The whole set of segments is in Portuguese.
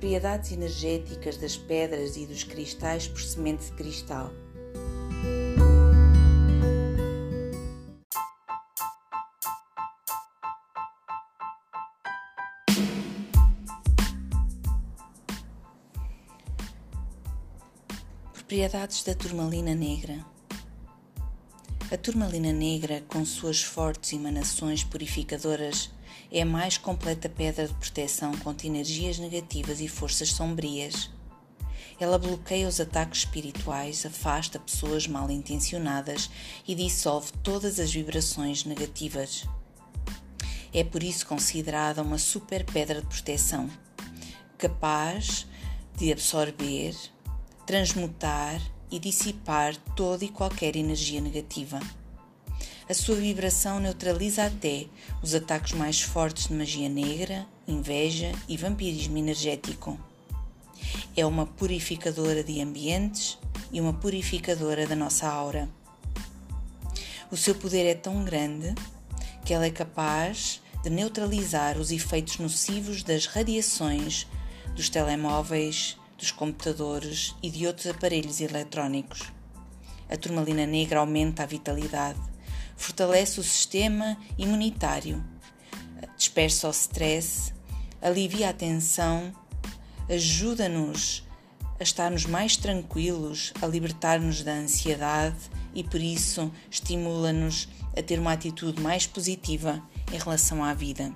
propriedades energéticas das pedras e dos cristais por semente de cristal. Propriedades da turmalina negra. A turmalina negra, com suas fortes emanações purificadoras, é a mais completa pedra de proteção contra energias negativas e forças sombrias. Ela bloqueia os ataques espirituais, afasta pessoas mal intencionadas e dissolve todas as vibrações negativas. É por isso considerada uma super pedra de proteção, capaz de absorver, transmutar e dissipar toda e qualquer energia negativa. A sua vibração neutraliza até os ataques mais fortes de magia negra, inveja e vampirismo energético. É uma purificadora de ambientes e uma purificadora da nossa aura. O seu poder é tão grande que ela é capaz de neutralizar os efeitos nocivos das radiações dos telemóveis, dos computadores e de outros aparelhos eletrónicos. A turmalina negra aumenta a vitalidade, fortalece o sistema imunitário, dispersa o stress, alivia a tensão, ajuda-nos a estarmos mais tranquilos, a libertar-nos da ansiedade e por isso estimula-nos a ter uma atitude mais positiva em relação à vida.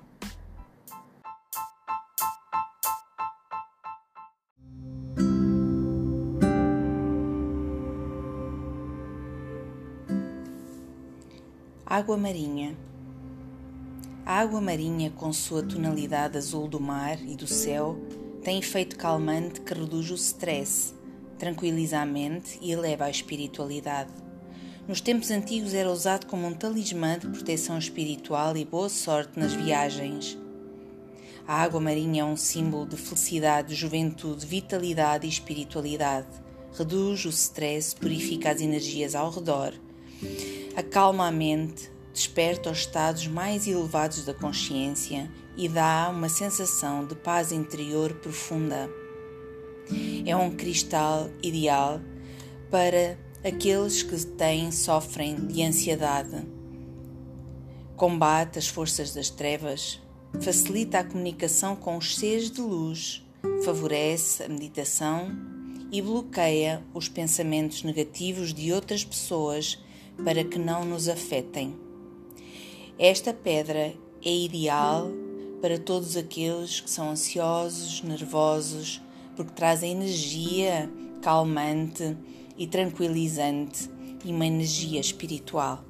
Água marinha. A água marinha, com sua tonalidade azul do mar e do céu, tem efeito calmante que reduz o stress, tranquiliza a mente e eleva a espiritualidade. Nos tempos antigos era usado como um talismã de proteção espiritual e boa sorte nas viagens. A água marinha é um símbolo de felicidade, juventude, vitalidade e espiritualidade. Reduz o stress, purifica as energias ao redor acalma a mente, desperta os estados mais elevados da consciência e dá uma sensação de paz interior profunda. É um cristal ideal para aqueles que têm, sofrem de ansiedade. Combate as forças das trevas, facilita a comunicação com os seres de luz, favorece a meditação e bloqueia os pensamentos negativos de outras pessoas para que não nos afetem. Esta pedra é ideal para todos aqueles que são ansiosos, nervosos, porque traz a energia calmante e tranquilizante e uma energia espiritual.